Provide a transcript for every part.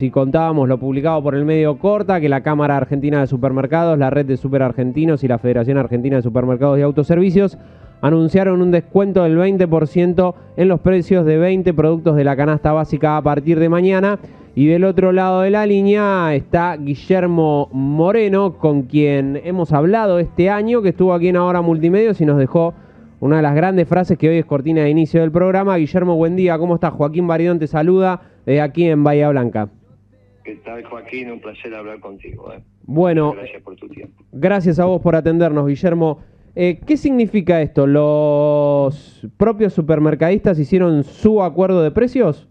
Si contábamos lo publicado por el medio Corta, que la Cámara Argentina de Supermercados, la Red de Super Argentinos y la Federación Argentina de Supermercados y Autoservicios anunciaron un descuento del 20% en los precios de 20 productos de la canasta básica a partir de mañana. Y del otro lado de la línea está Guillermo Moreno, con quien hemos hablado este año, que estuvo aquí en Ahora Multimedios y nos dejó una de las grandes frases que hoy es cortina de inicio del programa. Guillermo, buen día, ¿cómo estás? Joaquín Baridón te saluda desde aquí en Bahía Blanca. ¿Qué tal, Joaquín? Un placer hablar contigo. ¿eh? Bueno, gracias por tu tiempo. Gracias a vos por atendernos, Guillermo. Eh, ¿Qué significa esto? ¿Los propios supermercadistas hicieron su acuerdo de precios?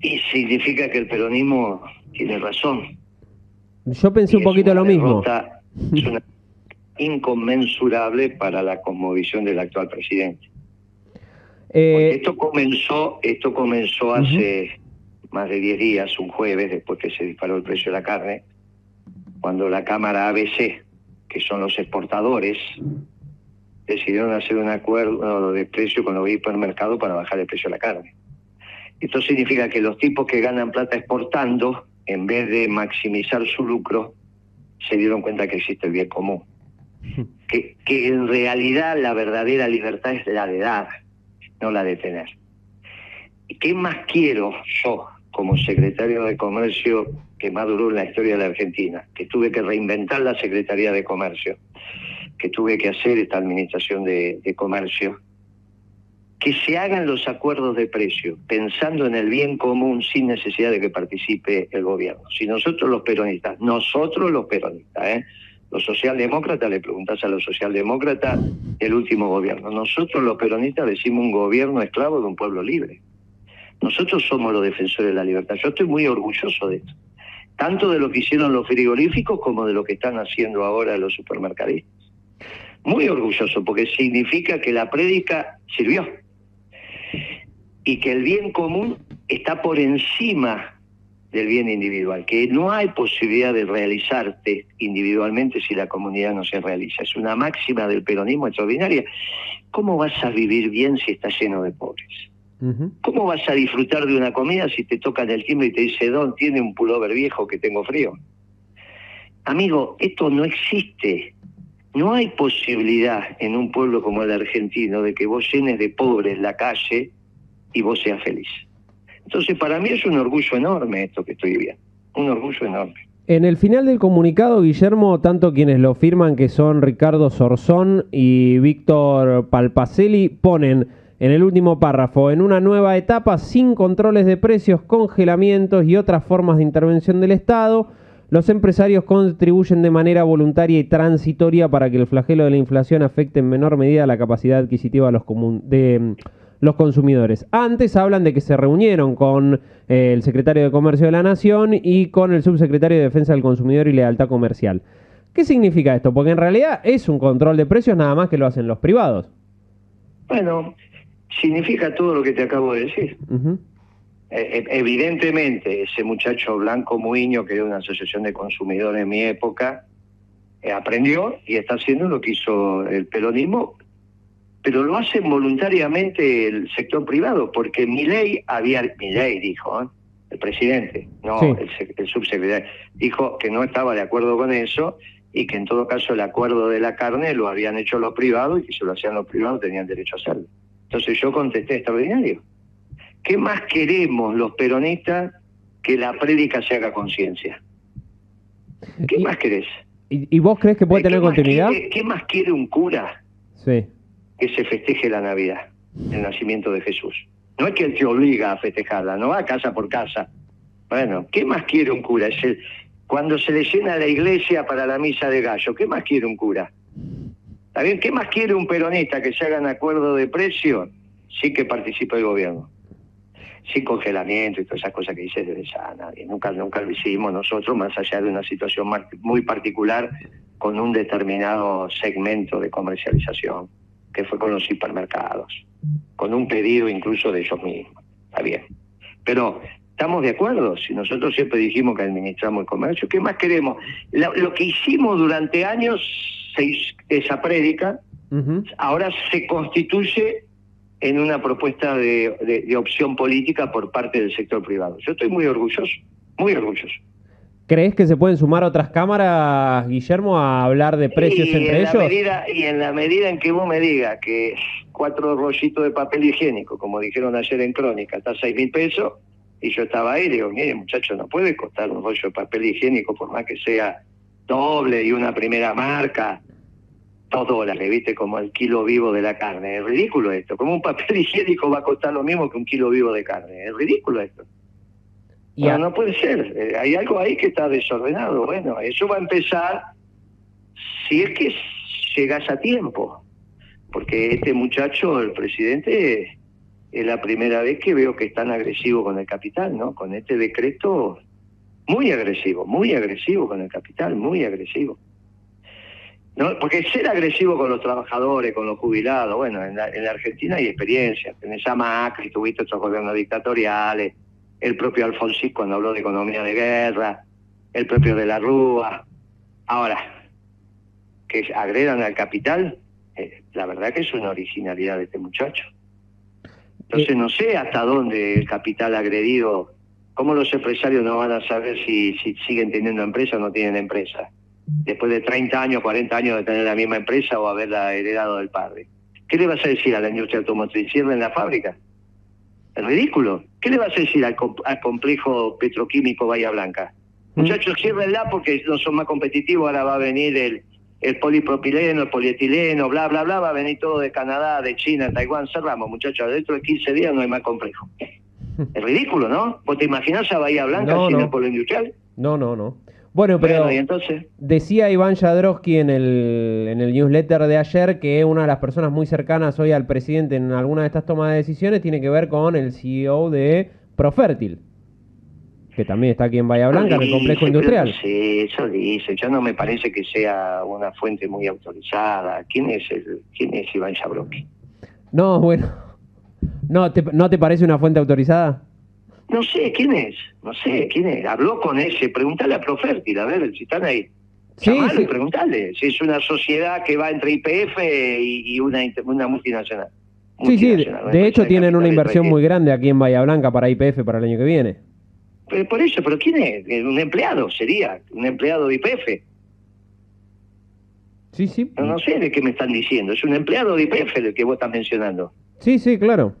Y significa que el peronismo tiene razón. Yo pensé un poquito lo mismo. Es una inconmensurable para la conmovisión del actual presidente. Eh, esto comenzó, esto comenzó hace más de 10 días, un jueves, después que se disparó el precio de la carne, cuando la Cámara ABC, que son los exportadores, decidieron hacer un acuerdo de precio con los hipermercados para bajar el precio de la carne. Esto significa que los tipos que ganan plata exportando, en vez de maximizar su lucro, se dieron cuenta que existe el bien común. Que, que en realidad la verdadera libertad es la de dar, no la de tener. ¿Qué más quiero yo como secretario de Comercio que más duró en la historia de la Argentina, que tuve que reinventar la Secretaría de Comercio, que tuve que hacer esta Administración de, Comercio, que se hagan los acuerdos de precio pensando en el bien común sin necesidad de que participe el gobierno. Si nosotros los peronistas, nosotros los peronistas, ¿eh? los socialdemócratas, le preguntas a los socialdemócratas el último gobierno, nosotros los peronistas decimos un gobierno esclavo de un pueblo libre. Nosotros somos los defensores de la libertad. Yo estoy muy orgulloso de esto, tanto de lo que hicieron los frigoríficos como de lo que están haciendo ahora los supermercadistas. Muy orgulloso porque significa que la prédica sirvió y que el bien común está por encima del bien individual, que no hay posibilidad de realizarte individualmente si la comunidad no se realiza. Es una máxima del peronismo extraordinaria. ¿Cómo vas a vivir bien si estás lleno de pobres? ¿Cómo vas a disfrutar de una comida si te tocan el timbre y te dice, Don, tiene un pullover viejo que tengo frío? Amigo, esto no existe. No hay posibilidad en un pueblo como el argentino de que vos llenes de pobres la calle y vos seas feliz. Entonces, para mí es un orgullo enorme esto que estoy viviendo. Un orgullo enorme. En el final del comunicado, Guillermo, tanto quienes lo firman, que son Ricardo Sorzón y Víctor Palpacelli, ponen en el último párrafo, en una nueva etapa sin controles de precios, congelamientos y otras formas de intervención del Estado, los empresarios contribuyen de manera voluntaria y transitoria para que el flagelo de la inflación afecte en menor medida la capacidad adquisitiva de los, de mm, los consumidores. Antes hablan de que se reunieron con eh, el secretario de Comercio de la Nación y con el subsecretario de Defensa del Consumidor y Lealtad Comercial. ¿Qué significa esto? Porque en realidad es un control de precios nada más que lo hacen los privados. Bueno, significa todo lo que te acabo de decir. E, e, evidentemente, ese muchacho Blanco Muiño, que era una asociación de consumidores en mi época, eh, aprendió y está haciendo lo que hizo el peronismo, pero lo hace voluntariamente el sector privado, porque mi ley había, mi ley dijo, ¿eh? el presidente, no el, el subsecretario, dijo que no estaba de acuerdo con eso y que en todo caso el acuerdo de la carne lo habían hecho los privados y que si lo hacían los privados tenían derecho a hacerlo. Entonces yo contesté extraordinario. ¿Qué más queremos los peronistas que la prédica se haga conciencia? ¿Qué más querés? ¿Y, vos crees que puede tener continuidad? ¿Qué más quiere un cura sí. que se festeje la Navidad, el nacimiento de Jesús? No es que él te obliga a festejarla, no va casa por casa. Bueno, ¿qué más quiere un cura? Es el, cuando se le llena la iglesia para la misa de gallo, ¿qué más quiere un cura? ¿Qué más quiere un peronista que se hagan acuerdo de precio? Sí que participe el gobierno. Sin congelamiento y todas esas cosas que dice de a nadie. Nunca, nunca lo hicimos nosotros, más allá de una situación muy particular con un determinado segmento de comercialización, que fue con los hipermercados, con un pedido incluso de ellos mismos. Está bien. Pero estamos de acuerdo, si nosotros siempre dijimos que administramos el comercio, ¿qué más queremos? lo que hicimos durante años esa prédica, ahora se constituye en una propuesta de, opción política por parte del sector privado. Yo estoy muy orgulloso, muy orgulloso. ¿Crees que se pueden sumar otras cámaras, Guillermo, a hablar de precios entre ellos? y en la medida en que vos me digas que cuatro rollitos de papel higiénico, como dijeron ayer en Crónica, está a seis mil pesos, y yo estaba ahí y digo, mire muchacho, no puede costar un rollo de papel higiénico por más que sea doble y una primera marca, dos dólares, ¿viste? Como el kilo vivo de la carne. Es ridículo esto. Como un papel higiénico va a costar lo mismo que un kilo vivo de carne. Es ridículo esto. Ya no puede ser. Eh, hay algo ahí que está desordenado. Bueno, eso va a empezar si es que llegas a tiempo. Porque este muchacho, el presidente, es la primera vez que veo que es tan agresivo con el capital, ¿no? Con este decreto, muy agresivo, muy agresivo con el capital, muy agresivo. ¿no? Porque ser agresivo con los trabajadores, con los jubilados, bueno, en la, Argentina hay experiencia. Tenés a Macri, tuviste otros gobiernos dictatoriales, el propio Alfonsín cuando habló de economía de guerra, el propio de la Rúa. Ahora, que agredan al capital, eh, la verdad que es una originalidad de este muchacho. Entonces eh, no sé hasta dónde el capital agredido, cómo los empresarios no van a saber si, si siguen teniendo empresa o no tienen empresa después de 30 años, 40 años de tener la misma empresa o haberla heredado del padre. ¿Qué le vas a decir a la industria automotriz? en la fábrica? Es ridículo. ¿Qué le vas a decir al, complejo petroquímico Bahía Blanca? ¿Mm? Muchachos, ciérrenla porque no son más competitivos, ahora va a venir el, el polipropileno, el polietileno, bla, bla, bla, va a venir todo de Canadá, de China, de Taiwán, cerramos, muchachos, dentro de 15 días no hay más complejo. Es ridículo, ¿no? ¿Vos te imaginás a Bahía Blanca sin el polo industrial? No, no, no. Bueno, pero decía Iván Jadrowski en el, en el newsletter de ayer que una de las personas muy cercanas hoy al presidente en alguna de estas tomas de decisiones tiene que ver con el CEO de Profértil, que también está aquí en Bahía Blanca, en el complejo industrial. Sí, eso dice. Ya no me parece que sea una fuente muy autorizada. ¿Quién es el, quién es Iván Jadrowski? No, bueno. ¿No ¿No te parece una fuente autorizada? No sé, ¿quién es? No sé, ¿quién es? Habló con ese, pregúntale a Profértil, a ver si están ahí. Sí, sí. preguntale si es una sociedad que va entre IPF y, una, una multinacional. Sí, sí, de, hecho tienen una inversión muy grande aquí en Bahía Blanca para IPF para el año que viene. Pero por eso, ¿pero quién es? Un empleado sería, un empleado de IPF. Sí, sí. No, no sé de qué me están diciendo, es un empleado de IPF el que vos estás mencionando. Sí, sí, claro.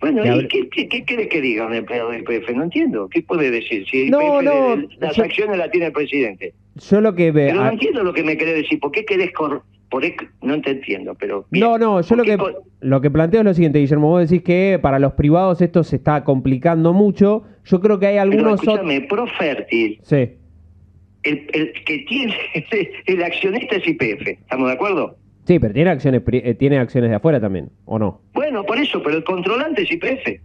Bueno, ¿y qué, qué, qué que diga un empleado del IPF? No entiendo. ¿Qué puede decir? Si no, no, las acciones las tiene el presidente. Yo lo que veo... Pero no entiendo lo que me quiere decir. ¿Por qué querés por no te entiendo, pero... no, no, yo lo que, lo que planteo es lo siguiente, Guillermo. Vos decís que para los privados esto se está complicando mucho. Yo creo que hay algunos... Pero escúchame, Profértil... Sí. El, el que tiene... El accionista es IPF. ¿Estamos de acuerdo? Sí, pero tiene acciones, eh, tiene acciones de afuera también, ¿o no? Bueno, por eso, pero el controlante es IPF.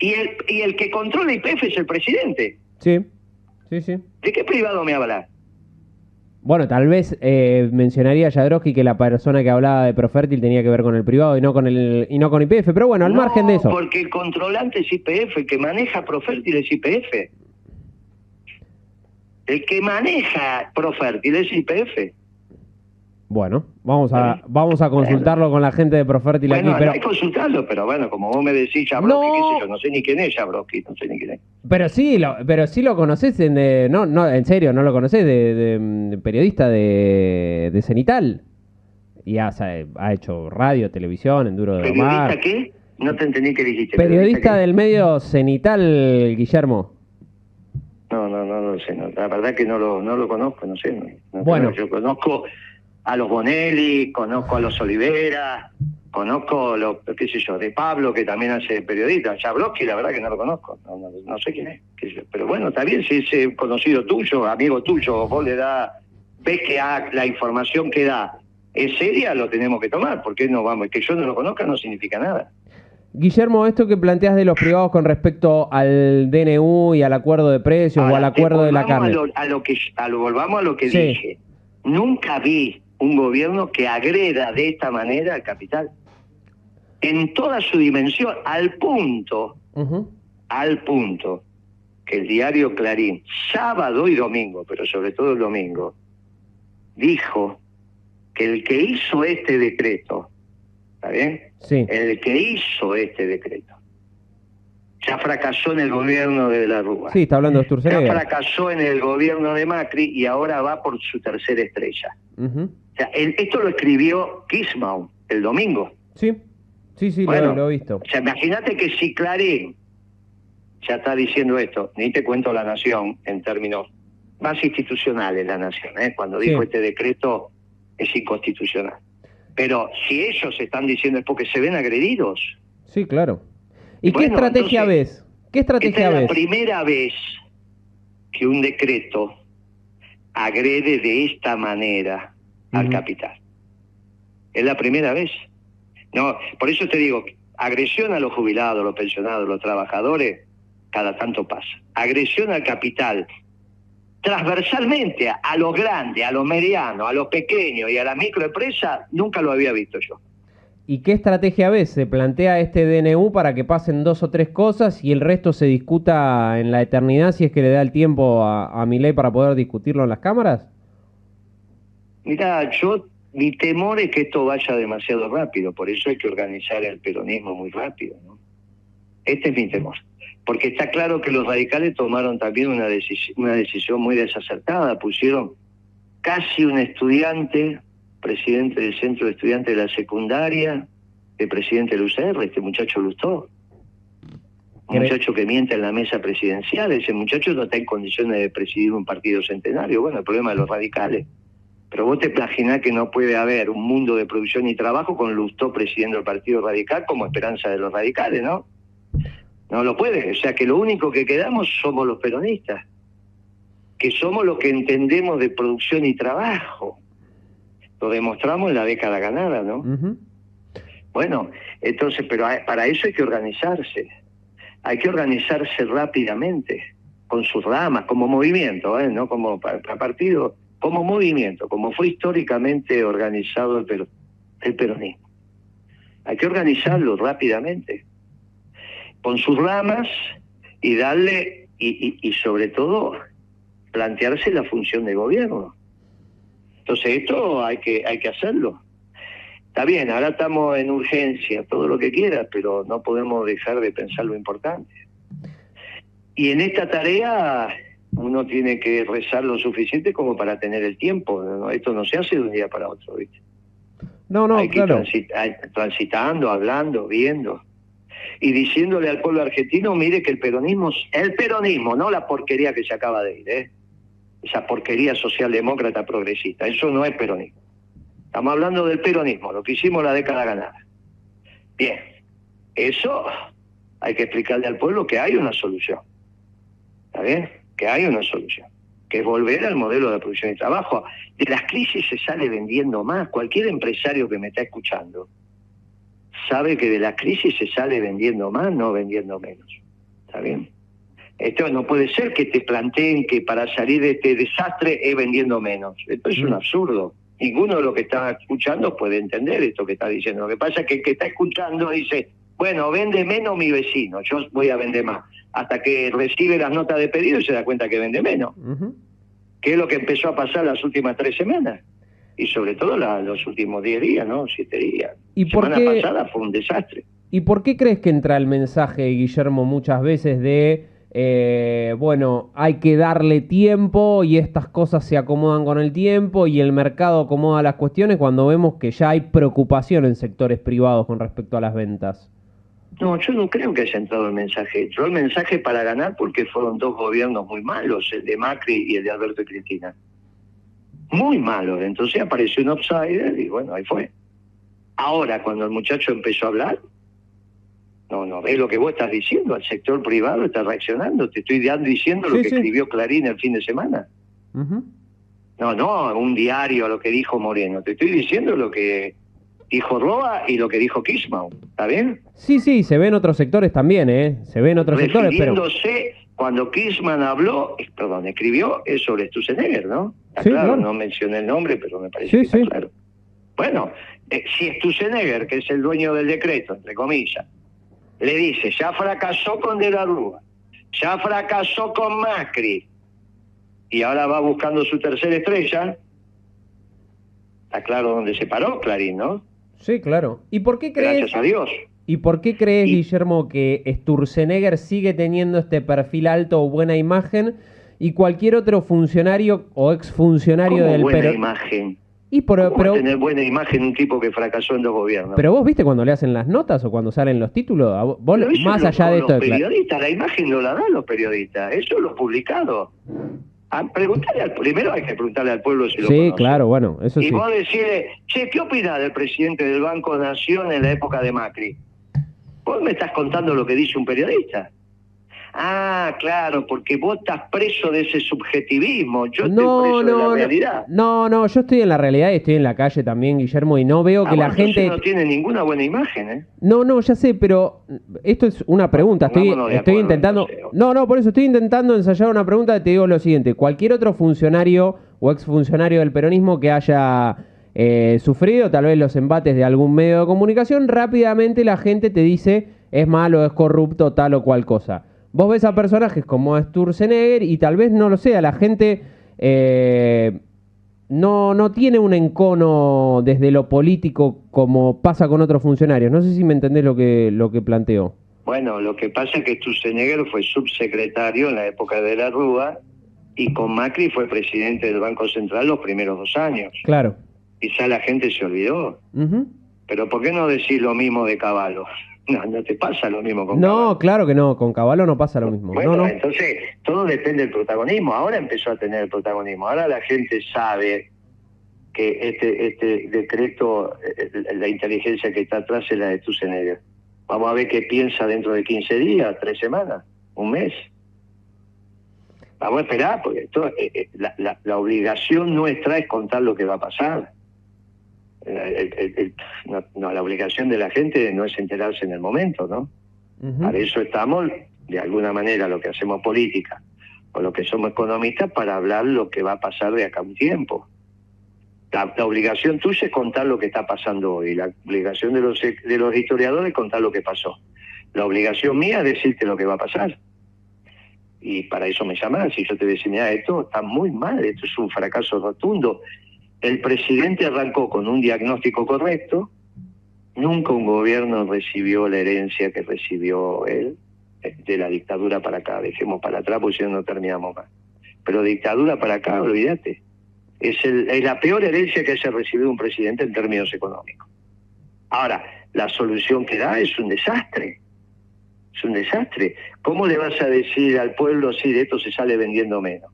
Y el, y el que controla IPF es el presidente. Sí, sí, sí. ¿De qué privado me habla? Bueno, tal vez eh, mencionaría Jadrowski que la persona que hablaba de Profértil tenía que ver con el privado y no con el y no con IPF, pero bueno, al margen de eso. porque el controlante es IPF, el que maneja Profértil es IPF. El que maneja Profértil es IPF. Bueno, vamos a vamos a consultarlo con la gente de Profértil bueno, aquí. Pero... hay consultarlo, pero bueno, como vos me decís Jabrowski, no. qué sé yo, no sé ni quién es Jabrowski, no sé ni quién es. Pero sí, lo, pero sí lo conoces, en de, no, no, en serio, no lo conoces, de, periodista de, de Cenital. Y ha, ha hecho radio, televisión, Enduro de ¿Periodista qué? No te entendí qué dijiste. Periodista, del medio Cenital, Guillermo. No, no, no, no sé, la verdad que no lo, no lo conozco, no sé. bueno. Yo conozco a los Bonelli, conozco a los Olivera, conozco, lo, qué sé yo, de Pablo, que también hace periodista, Jablowski, la verdad que no lo conozco, no, sé quién es. Pero bueno, está bien, si es conocido tuyo, amigo tuyo, vos le da, ves que la información que da es seria, lo tenemos que tomar, porque no vamos, que yo no lo conozca no significa nada. Guillermo, esto que planteas de los privados con respecto al DNU y al acuerdo de precios o al acuerdo de la carne. A lo, que, volvamos a lo que dije. Nunca vi un gobierno que agreda de esta manera al capital. En toda su dimensión, al punto, al punto, que el diario Clarín, sábado y domingo, pero sobre todo el domingo, dijo que el que hizo este decreto, bien? Sí. El que hizo este decreto. Ya fracasó en el gobierno de la Rúa. Sí, está hablando de Sturzenegger. Ya fracasó en el gobierno de Macri y ahora va por su tercera estrella. Ujú. O sea, el- esto lo escribió Kismau el domingo. Sí, sí, sí, lo- Bueno, lo, he visto. O sea, imagínate que si Clarín ya está diciendo esto, ni te cuento la nación en términos más institucionales, la nación, ¿eh? cuando Sí. dijo este decreto es inconstitucional. Pero si ellos están diciendo es porque se ven agredidos. Sí, claro. ¿Y qué estrategia entonces, ves? ¿Qué Esta estrategia es la ves? primera vez que un decreto agrede de esta manera al capital. Es la primera vez. No, por eso te digo, agresión a los jubilados, los pensionados, los trabajadores, cada tanto pasa. Agresión al capital, transversalmente a, a los grandes, a los medianos, a los pequeños y a la microempresa, nunca lo había visto yo. ¿Y qué estrategia ves? ¿Se plantea este DNU para que pasen dos o tres cosas y el resto se discuta en la eternidad si es que le da el tiempo a, a Milei para poder discutirlo en las cámaras? Mira, yo mi temor es que esto vaya demasiado rápido, por eso hay que organizar el peronismo muy rápido. ¿no? Este es mi temor, porque está claro que los radicales tomaron también una, decisión, una decisión muy desacertada, pusieron casi un estudiante, presidente del centro de estudiantes de la secundaria, de presidente del UCR, este muchacho Lustó. Un muchacho que miente en la mesa presidencial, ese muchacho no está en condiciones de presidir un partido centenario. Bueno, el problema de los radicales. Pero vos te imaginás que no puede haber un mundo de producción y trabajo con Lustó presidiendo el Partido Radical como esperanza de los radicales, ¿no? No lo puede. O sea que lo único que quedamos somos los peronistas, que somos los que entendemos de producción y trabajo. Lo demostramos en la década ganada, ¿no? Bueno, entonces, pero para eso hay que organizarse. Hay que organizarse rápidamente, con sus ramas, como movimiento, ¿eh? no como pa- pa- partido, como movimiento, como fue históricamente organizado el, pero- el peronismo. Hay que organizarlo rápidamente, con sus ramas y darle, y, y- y sobre todo, plantearse la función de gobierno. Entonces, esto hay que, hay que hacerlo. Está bien, ahora estamos en urgencia, todo lo que quieras, pero no podemos dejar de pensar lo importante. Y en esta tarea uno tiene que rezar lo suficiente como para tener el tiempo. ¿no? Esto no se hace de un día para otro, ¿viste? No, no, Hay que ir claro. transit- transitando, hablando, viendo. Y diciéndole al pueblo argentino, mire que el peronismo, el peronismo, no la porquería que se acaba de ir, ¿eh? esa porquería socialdemócrata progresista, eso no es peronismo. Estamos hablando del peronismo, lo que hicimos la década ganada. Bien, eso hay que explicarle al pueblo que hay una solución. ¿Está bien? Que hay una solución. Que es volver al modelo de producción y trabajo. De las crisis se sale vendiendo más. Cualquier empresario que me está escuchando sabe que de la crisis se sale vendiendo más, no vendiendo menos. ¿Está bien? Esto no puede ser que te planteen que para salir de este desastre es vendiendo menos. Esto es un Mm. absurdo. Ninguno de los que está escuchando puede entender esto que está diciendo. Lo que pasa es que el que está escuchando dice, bueno, vende menos mi vecino, yo voy a vender más. Hasta que recibe las notas de pedido y se da cuenta que vende menos. Que es lo que empezó a pasar las últimas tres semanas. Y sobre todo la- los últimos diez días, ¿no? Siete días. ¿Y por semana qué- pasada fue un desastre. ¿Y por qué crees que entra el mensaje, Guillermo, muchas veces de, eh, bueno, hay que darle tiempo y estas cosas se acomodan con el tiempo y el mercado acomoda las cuestiones cuando vemos que ya hay preocupación en sectores privados con respecto a las ventas? No, yo no creo que haya entrado el mensaje. Entró el mensaje para ganar porque fueron dos gobiernos muy malos, el de Macri y el de Alberto y Cristina. Muy malos. Entonces apareció un outsider y bueno, ahí fue. Ahora, cuando el muchacho empezó a hablar, no, no, es lo que vos estás diciendo, el sector privado está reaccionando. Te estoy dando- diciendo lo que sí. escribió Clarín el fin de semana. No, no, un diario lo que dijo Moreno. Te estoy diciendo lo que dijo Roa y lo que dijo Kismau. ¿Está bien? Sí, sí, se ven otros sectores también, ¿eh? Se ven otros sectores, pero... cuando Kirchman habló, perdón, escribió es sobre Sturzenegger, ¿no? Está Sí, claro, claro. no mencioné el nombre, pero me parece Sí, que está sí. claro. Bueno, eh, si Sturzenegger, que es el dueño del decreto, entre comillas, le dice, ya fracasó con De la Rúa, ya fracasó con Macri, y ahora va buscando su tercera estrella, está claro dónde se paró Clarín, ¿no? Sí, claro. ¿Y por qué crees? Gracias a Dios. ¿Y por qué crees, Guillermo, que Sturzenegger sigue teniendo este perfil alto o buena imagen y cualquier otro funcionario o exfuncionario del buena imagen? Y por, pero, tener buena imagen un tipo que fracasó en los gobiernos. Pero vos viste cuando le hacen las notas o cuando salen los títulos, vos, más allá de esto. Los periodistas, la imagen no la dan los periodistas, eso lo publicado. A preguntarle al, primero hay que preguntarle al pueblo si lo Sí, claro, bueno, eso y sí. Y vos decirle, che, ¿qué opina del presidente del Banco Nación en la época de Macri? Vos me estás contando lo que dice un periodista. Ah, claro, porque vos estás preso de ese subjetivismo. Yo no, estoy preso no, de la realidad. No, no, yo estoy en la realidad y estoy en la calle también, Guillermo, y no veo que ah, la gente. no tiene ninguna buena imagen, ¿eh? No, no, ya sé, pero esto es una pregunta. Estoy, estoy intentando. No, no, por eso estoy intentando ensayar una pregunta. Te digo lo siguiente: cualquier otro funcionario o exfuncionario del peronismo que haya eh, sufrido tal vez los embates de algún medio de comunicación, rápidamente la gente te dice es malo, es corrupto, tal o cual cosa. Vos ves a personajes como Sturzenegger y tal vez no lo sea, la gente eh, no, no tiene un encono desde lo político como pasa con otros funcionarios. No sé si me entendés lo que, lo que planteo. Bueno, lo que pasa es que Sturzenegger fue subsecretario en la época de la Rúa y con Macri fue presidente del Banco Central los primeros dos años. Claro. Quizá la gente se olvidó. Pero ¿por qué no decir lo mismo de Caballo? No, no te pasa lo mismo con No, claro que no, con Caballo no pasa lo mismo. Bueno, entonces todo depende del protagonismo. Ahora empezó a tener el protagonismo. Ahora la gente sabe que este este decreto, eh, la inteligencia que está atrás es la de Tusenegger. Vamos a ver qué piensa dentro de 15 días, tres semanas, un mes. Vamos a esperar, porque eh, eh, la, la obligación nuestra es contar lo que va a pasar no, la obligación de la gente no es enterarse en el momento, ¿no? Para eso estamos, de alguna manera, lo que hacemos política o lo que somos economistas, para hablar lo que va a pasar de acá a un tiempo. La, obligación tuya es contar lo que está pasando hoy, la obligación de los, de los historiadores es contar lo que pasó. La obligación mía es decirte lo que va a pasar. Y para eso me llamas, si yo te decía, mira, esto está muy mal, esto es un fracaso rotundo, el presidente arrancó con un diagnóstico correcto, nunca un gobierno recibió la herencia que recibió él, eh, de la dictadura para acá, dejemos para atrás porque si no, terminamos más. Pero dictadura para acá, olvídate. Es, es la peor herencia que haya recibido un presidente en términos económicos. Ahora, la solución que da es un desastre. Es un desastre. ¿Cómo le vas a decir al pueblo si de esto se sale vendiendo menos?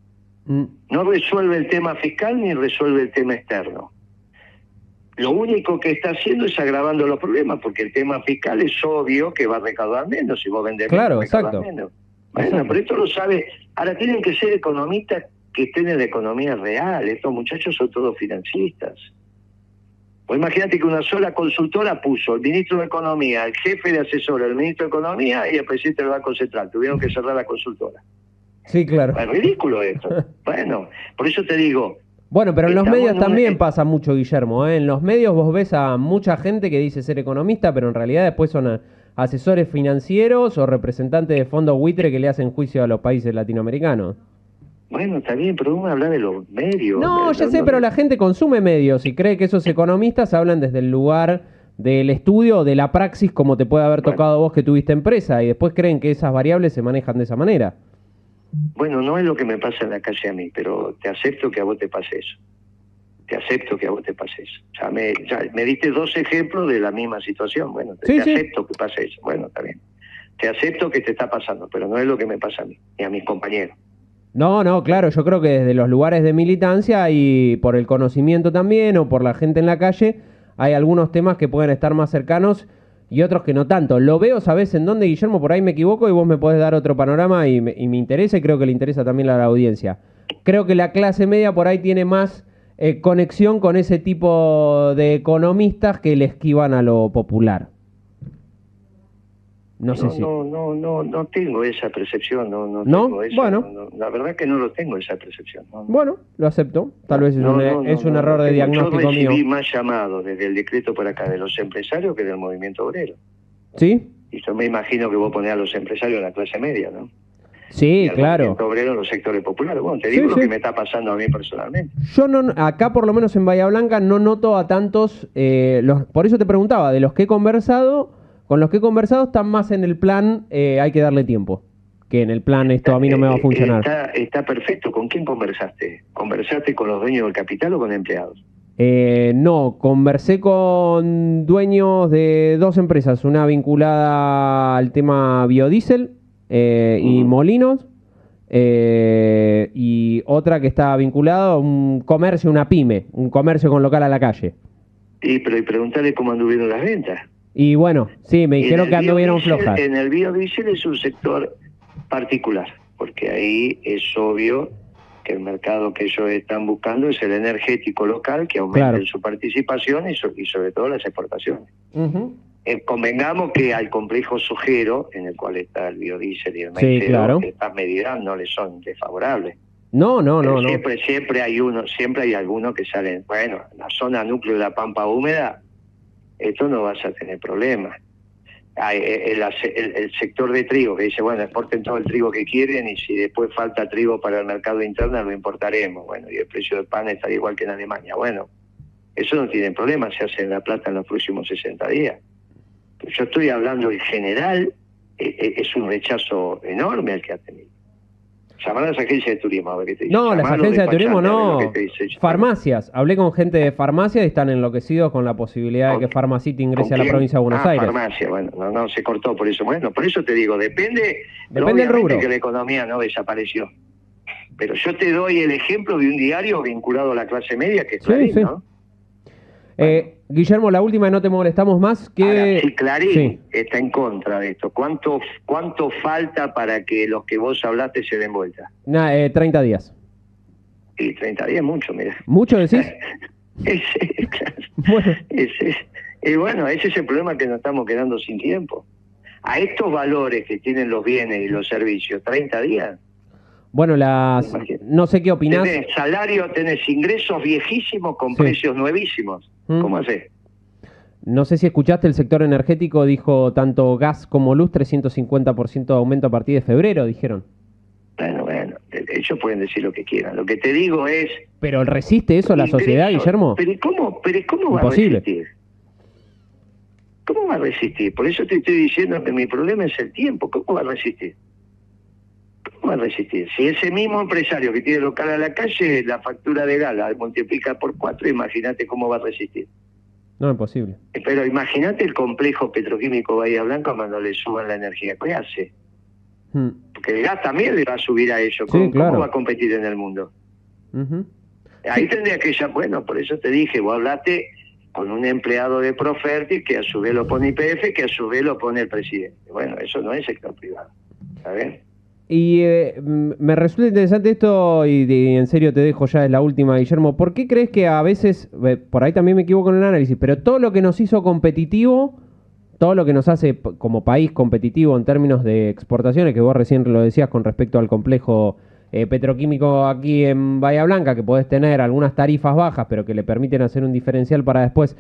No resuelve el tema fiscal ni resuelve el tema externo. Lo único que está haciendo es agravando los problemas, porque el tema fiscal es obvio que va a recaudar menos si vos vendés claro, exacto. menos. Bueno, pero esto lo sabe. Ahora tienen que ser economistas que estén en la economía real. Estos muchachos son todos financistas. Pues imagínate que una sola consultora puso el ministro de Economía, el jefe de asesor, el ministro de Economía y el presidente del Banco Central. Tuvieron que cerrar la consultora. Sí, claro. Es ridículo esto. bueno, por eso te digo. Bueno, pero en los medios también pasa mucho, Guillermo. ¿eh? En los medios vos ves a mucha gente que dice ser economista, pero en realidad después son asesores financieros o representantes de fondos buitre que le hacen juicio a los países latinoamericanos. Bueno, está bien, pero uno habla de los medios. No, ya sé, pero la gente consume medios y cree que esos economistas hablan desde el lugar del estudio de la praxis como te puede haber tocado vos que tuviste empresa y después creen que esas variables se manejan de esa manera. Bueno, no es lo que me pasa en la calle a mí, pero te acepto que a vos te pase eso. Te acepto que a vos te pase eso. Ya me, me diste dos ejemplos de la misma situación. Bueno, te, acepto que pase eso. Bueno, está bien. Te acepto que te está pasando, pero no es lo que me pasa a mí, ni a mis compañeros. No, no, claro, yo creo que desde los lugares de militancia y por el conocimiento también o por la gente en la calle, hay algunos temas que pueden estar más cercanos y otros que no tanto. Lo veo, ¿sabes en dónde, Guillermo? Por ahí me equivoco y vos me podés dar otro panorama y me, y me interesa y creo que le interesa también a la audiencia. Creo que la clase media por ahí tiene más eh, conexión con ese tipo de economistas que le esquivan a lo popular. No, sé si. No, no, no, no tengo esa percepción. No, no, Tengo bueno. la verdad que no lo tengo esa percepción. Bueno, lo acepto. Tal vez es un, es un error de diagnóstico yo recibí más llamados desde el decreto para acá de los empresarios que del movimiento obrero. ¿Sí? Y yo me imagino que vos ponés a los empresarios en la clase media, ¿no? Sí, claro. obrero en los sectores populares. Bueno, te digo lo que me está pasando a mí personalmente. Yo no, acá por lo menos en Bahía Blanca no noto a tantos, eh, los, por eso te preguntaba, de los que he conversado, con los que he conversado están más en el plan, eh, hay que darle tiempo, que en el plan esto a mí no me va a funcionar. Está, está perfecto. ¿Con quién conversaste? ¿Conversaste con los dueños del capital o con empleados? Eh, no, conversé con dueños de dos empresas, una vinculada al tema biodiesel eh, y molinos, eh, y otra que está vinculada a un comercio, una pyme, un comercio con local a la calle. Y, pero y preguntarle cómo anduvieron las ventas. Y bueno, sí, me dijeron que anduvieron flojas. En el biodiesel es un sector particular, porque ahí es obvio el mercado que ellos están buscando es el energético local, que aumente su participación y, sobre todo las exportaciones. Eh, convengamos que al complejo sojero, en el cual está el biodiesel y el maicero, estas medidas no le son desfavorables. No, no, no, siempre, Siempre hay uno, siempre hay algunos que salen, bueno, en la zona núcleo de la pampa húmeda, esto no vas a tener problemas el, sector de trigo que dice, bueno, exporten todo el trigo que quieren y si después falta trigo para el mercado interno lo importaremos. Bueno, y el precio del pan está igual que en Alemania. Bueno, eso no tiene problema, se hace en La Plata en los próximos 60 días. yo estoy hablando en general, e, e, es un rechazo enorme el que ha tenido. Llamar a las agencias de turismo a ver qué te No, las agencias de turismo no. Farmacias. Hablé con gente de farmacia y están enloquecidos con la posibilidad de que Pharmacity ingrese a la provincia de Buenos ah, Aires. farmacia, bueno, no, no, se cortó por eso. Bueno, por eso te digo, depende, depende del rubro. que la economía no desapareció. Pero yo te doy el ejemplo de un diario vinculado a la clase media que es Clarín, ¿no? Eh, Guillermo, la última, no te molestamos más. Que... si Clarín está en contra de esto, ¿cuánto, ¿cuánto falta para que los que vos hablaste se den vuelta? Nah, eh, 30 días. Y 30 días es mucho, mira. ¿Mucho decís? claro. bueno. Ese, y bueno, ese es el problema que nos estamos quedando sin tiempo. A estos valores que tienen los bienes y los servicios, 30 días, bueno, las no sé qué opinás. Tenés salario, tenés ingresos viejísimos con precios nuevísimos. Mm. ¿Cómo haces? No sé si escuchaste, el sector energético dijo tanto gas como luz 350% de aumento a partir de febrero, dijeron. Bueno, bueno, ellos pueden decir lo que quieran. Lo que te digo es... ¿Pero resiste eso la sociedad, Guillermo? ¿Pero cómo, pero cómo va a resistir? ¿Cómo va a resistir? Por eso te estoy diciendo que mi problema es el tiempo. ¿Cómo va a resistir? ¿Cómo va a resistir? Si ese mismo empresario que tiene local a la calle, la factura de gala multiplica por cuatro, imagínate cómo va a resistir. No es posible. Pero imagínate el complejo petroquímico Bahía Blanca cuando le suban la energía. ¿Qué hace? Hmm. Porque el gas también le va a subir a ellos. ¿Cómo, va a competir en el mundo? Ahí tendría que ya, bueno, por eso te dije, vos hablaste con un empleado de Proferti que a su vez lo pone IPF, que a su vez lo pone el presidente. Bueno, eso no es sector privado. ¿Sabes? Y eh, me resulta interesante esto, y, en serio te dejo ya, es la última, Guillermo. ¿Por qué crees que a veces, eh, por ahí también me equivoco en el análisis, pero todo lo que nos hizo competitivo, todo lo que nos hace como país competitivo en términos de exportaciones, que vos recién lo decías con respecto al complejo eh, petroquímico aquí en Bahía Blanca, que podés tener algunas tarifas bajas, pero que le permiten hacer un diferencial para después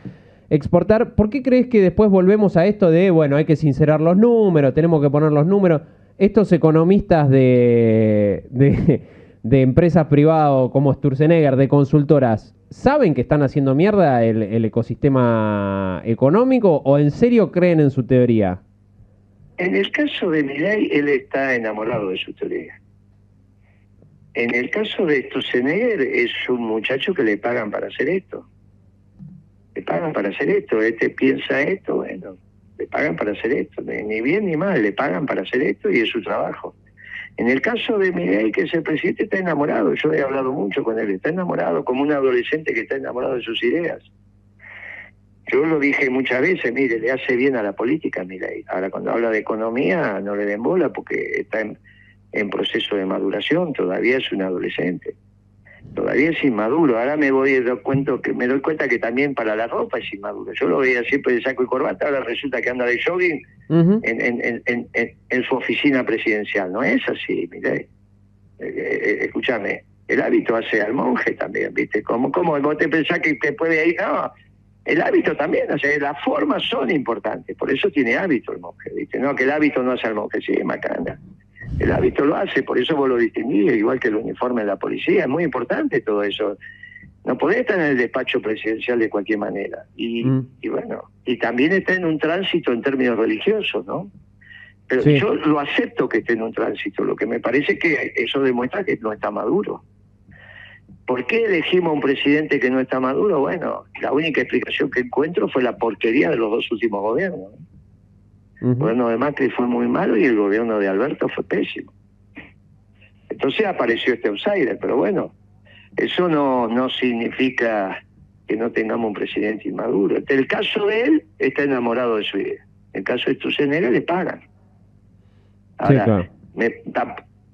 exportar, ¿por qué crees que después volvemos a esto de, bueno, hay que sincerar los números, tenemos que poner los números? Estos economistas de, de, empresas privadas como Sturzenegger, de consultoras, ¿saben que están haciendo mierda el, ecosistema económico o en serio creen en su teoría? En el caso de Milay, él está enamorado de su teoría. En el caso de Sturzenegger, es un muchacho que le pagan para hacer esto. Le pagan para hacer esto. Este piensa esto, bueno, le pagan para hacer esto, ni bien ni mal, le pagan para hacer esto y es su trabajo. En el caso de Miguel, que es el presidente, está enamorado, yo he hablado mucho con él, está enamorado como un adolescente que está enamorado de sus ideas. Yo lo dije muchas veces, mire, le hace bien a la política, Milei. Ahora cuando habla de economía no le den bola porque está en proceso de maduración, todavía es un adolescente todavía es inmaduro. Ahora me voy dar cuenta que me doy cuenta que también para la ropa es inmaduro. Yo lo veía siempre de saco y corbata, ahora resulta que anda de jogging en, su oficina presidencial. No es así, mire. Eh, eh, eh, escúchame, el hábito hace al monje también, ¿viste? ¿Cómo, cómo vos te pensás que te puede ir? No, el hábito también, o sea, las formas son importantes, por eso tiene hábito el monje, ¿viste? No, que el hábito no hace al monje, sí, macana. El hábito lo hace, por eso vos lo distinguís, igual que el uniforme de la policía. Es muy importante todo eso. No podés estar en el despacho presidencial de cualquier manera. Y, mm. y bueno, y también está en un tránsito en términos religiosos, ¿no? Pero yo lo acepto que esté en un tránsito. Lo que me parece que eso demuestra que no está maduro. ¿Por qué elegimos a un presidente que no está maduro? Bueno, la única explicación que encuentro fue la porquería de los dos últimos gobiernos. El gobierno de Macri fue muy malo y el gobierno de Alberto fue pésimo. Entonces apareció este outsider, pero bueno, eso no, no significa que no tengamos un presidente inmaduro. El caso de él, está enamorado de su idea. En el caso de Stusenera, le pagan. Ahora,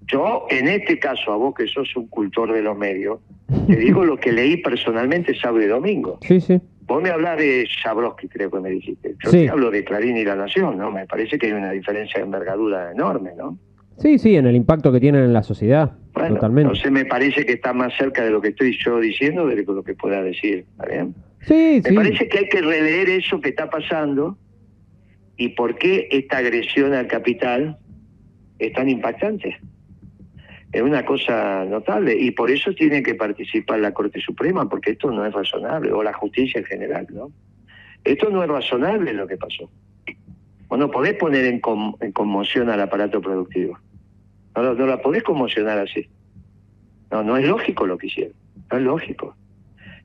yo, en este caso, a vos que sos un cultor de los medios, te digo lo que leí personalmente sábado y domingo. Sí, sí. Vos me hablas de Jabrowski, creo que me dijiste. Yo te hablo de Clarín y La Nación, ¿no? Me parece que hay una diferencia de envergadura enorme, ¿no? Sí, sí, en el impacto que tienen en la sociedad. Bueno, totalmente. Entonces me parece que está más cerca de lo que estoy yo diciendo de lo que pueda decir. ¿Está bien? Sí, me parece que hay que releer eso que está pasando y por qué esta agresión al capital es tan impactante. Es una cosa notable y por eso tiene que participar la Corte Suprema, porque esto no es razonable, o la justicia en general, ¿no? Esto no es razonable lo que pasó. O no podés poner en, conmoción al aparato productivo. No, no la podés conmocionar así. No, no es lógico lo que hicieron. No es lógico.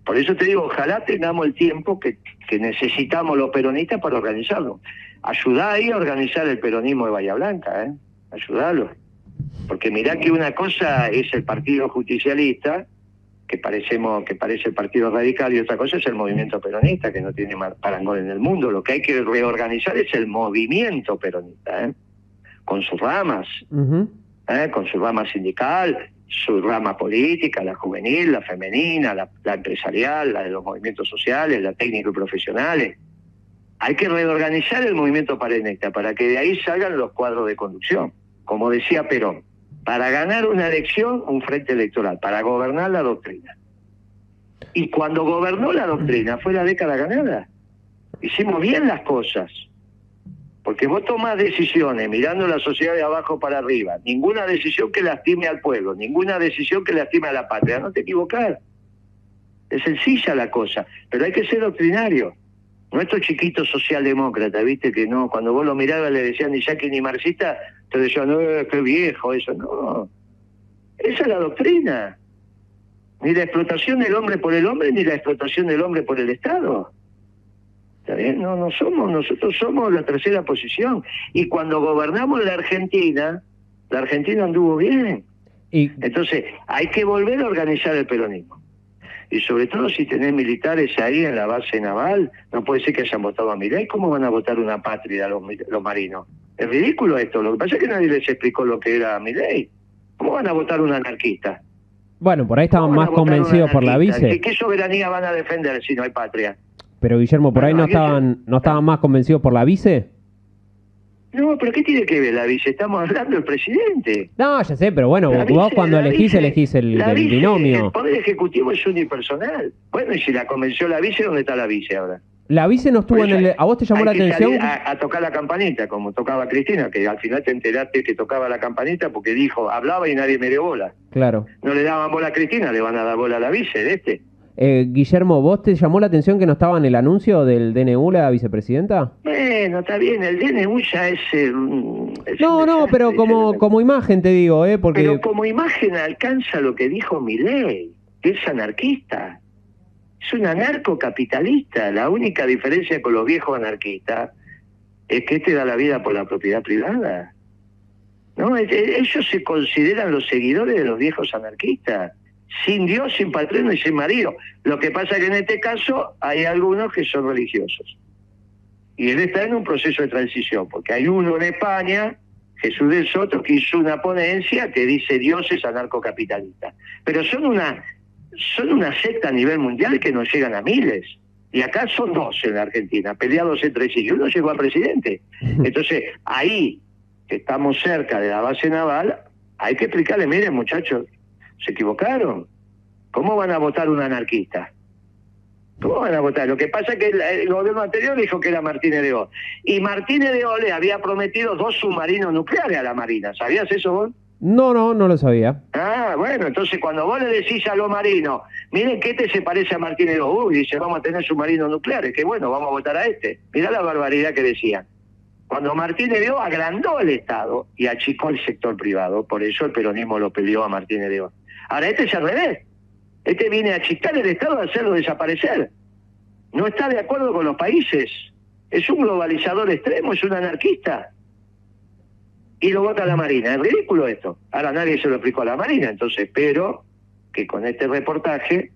Por eso te digo, ojalá tengamos el tiempo que, que necesitamos los peronistas para organizarlo. Ayudá ahí a organizar el peronismo de Bahía Blanca, ¿eh? ayudarlo. Porque mirá que una cosa es el Partido Justicialista, que parecemos que parece el Partido Radical, y otra cosa es el movimiento peronista, que no tiene parangón en el mundo. Lo que hay que reorganizar es el movimiento peronista, ¿eh? con sus ramas, ¿eh? con su rama sindical, su rama política, la juvenil, la femenina, la, la empresarial, la de los movimientos sociales, la técnico y profesionales hay que reorganizar el movimiento peronista para que de ahí salgan los cuadros de conducción como decía Perón, para ganar una elección, un frente electoral, para gobernar la doctrina. Y cuando gobernó la doctrina fue la década ganada. Hicimos bien las cosas. Porque vos tomás decisiones mirando la sociedad de abajo para arriba. Ninguna decisión que lastime al pueblo, ninguna decisión que lastime a la patria. No te equivocás. Es sencilla la cosa, pero hay que ser doctrinario. Nuestro chiquito socialdemócrata, viste que no, cuando vos lo mirabas le decían ni yaque ni marxista, te decían, no, qué viejo eso, no. Esa es la doctrina. Ni la explotación del hombre por el hombre, ni la explotación del hombre por el Estado. ¿Está bien? No, no somos, nosotros somos la tercera posición. Y cuando gobernamos la Argentina, la Argentina anduvo bien. Y... Entonces, hay que volver a organizar el peronismo y sobre todo si tenés militares ahí en la base naval, no puede ser que hayan votado a Milei. ¿Cómo van a votar una patria los, los marinos? Es ridículo esto. Lo que pasa es que nadie les explicó lo que era Milei. ¿Cómo van a votar un anarquista? Bueno, por ahí estaban más convencidos por la vice. ¿Qué soberanía van a defender si no hay patria? Pero Guillermo, por ahí no estaban, no estaban más convencidos por la vice. No, pero ¿qué tiene que ver la vice? Estamos hablando del presidente. No, ya sé, pero bueno, vos cuando elegís, elegís el, binomio. El poder ejecutivo es unipersonal. Bueno, y si la convenció la vice, ¿dónde está la vice ahora? La vice no estuvo en el... ¿A vos te llamó la atención? A, tocar la campanita, como tocaba Cristina, que al final te enteraste que tocaba la campanita porque dijo, hablaba y nadie me dio bola. Claro. No le daban bola a Cristina, le van a dar bola a la vice de este. Eh, Guillermo, ¿vos te llamó la atención que no estaba en el anuncio del DNU la vicepresidenta? Bueno, está bien, el DNU ya es... no, no, pero como, como imagen te digo, ¿eh? Porque... Pero como imagen alcanza lo que dijo Milei, que es anarquista. Es un anarcocapitalista. La única diferencia con los viejos anarquistas es que este da la vida por la propiedad privada. ¿No? Ellos se consideran los seguidores de los viejos anarquistas sin Dios, sin patrón y sin marido. Lo que pasa es que en este caso hay algunos que son religiosos. Y él está en un proceso de transición, porque hay uno en España, Jesús del Soto, que hizo una ponencia que dice Dios es anarcocapitalista. Pero son una, son una secta a nivel mundial que no llegan a miles. Y acá son dos en la Argentina, peleados entre sí. Y uno llegó a presidente. Entonces, ahí, que estamos cerca de la base naval, hay que explicarle, miren muchachos, se equivocaron. ¿Cómo van a votar un anarquista? ¿Cómo van a votar? Lo que pasa es que el, gobierno anterior dijo que era Martínez de O. Y Martínez de O le había prometido dos submarinos nucleares a la Marina. ¿Sabías eso vos? No, no, no lo sabía. Ah, bueno, entonces cuando vos le decís a los marinos, miren que este se parece a Martínez de O, y dice, vamos a tener submarinos nucleares, que bueno, vamos a votar a este. Mirá la barbaridad que decían. Cuando Martínez de O agrandó el Estado y achicó el sector privado, por eso el peronismo lo peleó a Martínez de O. Ahora este es al revés. Este viene a achicar el Estado a hacerlo desaparecer. No está de acuerdo con los países. Es un globalizador extremo, es un anarquista. Y lo vota la Marina. Es ridículo esto. Ahora nadie se lo explicó a la Marina. Entonces espero que con este reportaje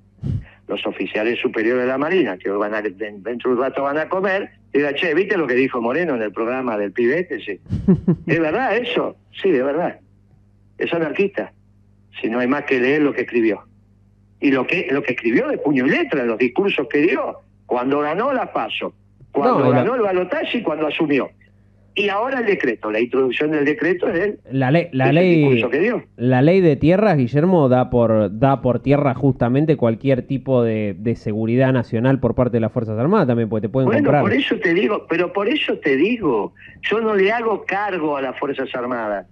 los oficiales superiores de la Marina, que van a, dentro de un rato van a comer, digan, che, ¿viste lo que dijo Moreno en el programa del pibete? Sí. ¿Es verdad eso? Sí, de verdad. Es anarquista. Si no hay más que leer lo que escribió y lo que, lo que escribió de puño y letra, los discursos que dio, cuando ganó la PASO, cuando ganó el balotaje y cuando asumió. Y ahora el decreto, la introducción del decreto es la ley, la ley, que dio. La ley de tierras, Guillermo, da por, da por tierra justamente cualquier tipo de, seguridad nacional por parte de las Fuerzas Armadas también, porque te pueden bueno, por eso te digo, pero por eso te digo, yo no le hago cargo a las Fuerzas Armadas,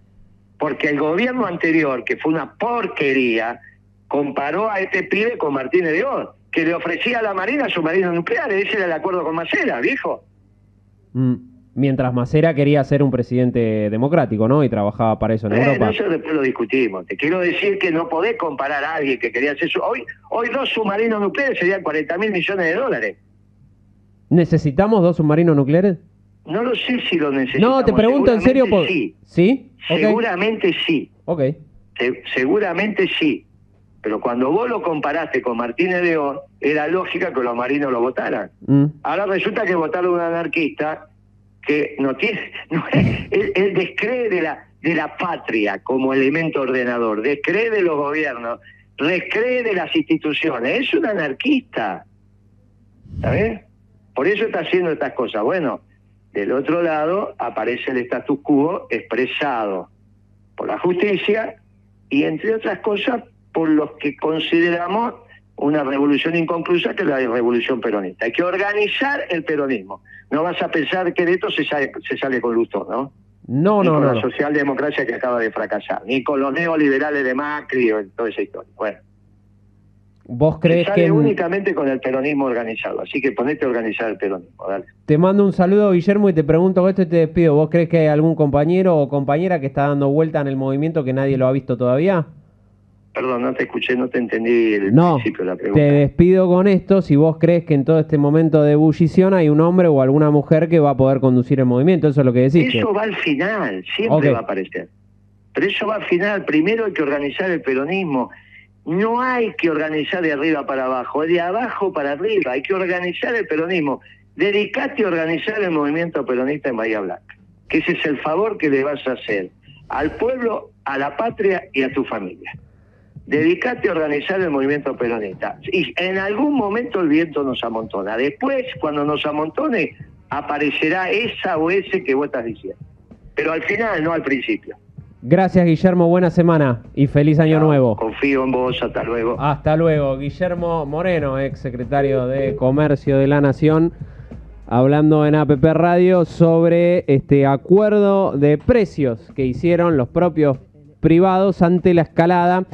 porque el gobierno anterior, que fue una porquería, comparó a este pibe con Martínez de Oz, que le ofrecía a la Marina submarinos nucleares. Ese era el acuerdo con Macera, viejo. Mm, mientras Macera quería ser un presidente democrático, ¿no? Y trabajaba para eso en Europa. Eso después lo discutimos. Te quiero decir que no podés comparar a alguien que quería hacer. Hoy, hoy dos submarinos nucleares serían 40 mil millones de dólares. ¿Necesitamos dos submarinos nucleares? No lo sé si lo necesitamos. No, te pregunto en serio. Por... Sí. ¿Sí? Seguramente sí. Ok. seguramente sí. Pero cuando vos lo comparaste con Martínez de O, era lógica que los marinos lo votaran. Mm. Ahora resulta que votaron un anarquista que no tiene, no, él, descree de la, de la patria como elemento ordenador, descree de los gobiernos, descree de las instituciones, es un anarquista. ¿Sabes? Por eso está haciendo estas cosas. Bueno, del otro lado aparece el status quo expresado por la justicia y entre otras cosas por los que consideramos una revolución inconclusa que es la revolución peronista. Hay que organizar el peronismo. No vas a pensar que de esto se sale, se sale con luz, ¿no? No, ni no, con no. la socialdemocracia que acaba de fracasar, ni con los neoliberales de Macri o toda esa historia. Bueno. ¿Vos crees sale que únicamente con el peronismo organizado, así que ponete a organizar el peronismo, dale. Te mando un saludo, Guillermo, y te pregunto esto y te despido. ¿Vos crees que hay algún compañero o compañera que está dando vuelta en el movimiento que nadie lo ha visto todavía? Perdón, no te escuché, no te entendí el principio de la pregunta. Te despido con esto. Si vos crees que en todo este momento de ebullición hay un hombre o alguna mujer que va a poder conducir el movimiento, eso es lo que decís. Eso va al final, siempre va a aparecer. Pero eso va al final. Primero hay que organizar el peronismo. No hay que organizar de arriba para abajo, de abajo para arriba. Hay que organizar el peronismo. Dedicate a organizar el movimiento peronista en Bahía Blanca. Que ese es el favor que le vas a hacer al pueblo, a la patria y a tu familia dedicate a organizar el movimiento peronista. Y en algún momento el viento nos amontona. Después, cuando nos amontone, aparecerá esa o ese que vos estás diciendo. Pero al final, no al principio. Gracias, Guillermo. Buena semana y feliz año nuevo. Confío en vos. Hasta luego. Hasta luego. Guillermo Moreno, ex secretario de Comercio de la Nación, hablando en APP Radio sobre este acuerdo de precios que hicieron los propios privados ante la escalada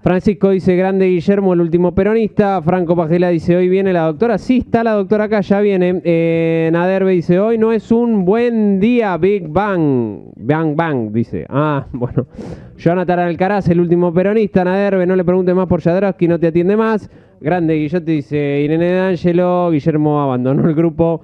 Francisco dice, grande Guillermo, el último peronista. Franco Pajela dice, hoy viene la doctora. Sí, está la doctora acá, ya viene. Eh, Naderbe dice, hoy no es un buen día, Big Bang. Bang, bang, dice. Ah, bueno. Jonathan Alcaraz, el último peronista. Naderbe, no le pregunte más por Jadrowski, no te atiende más. Grande Guillote dice, Irene D'Angelo, Guillermo abandonó el grupo.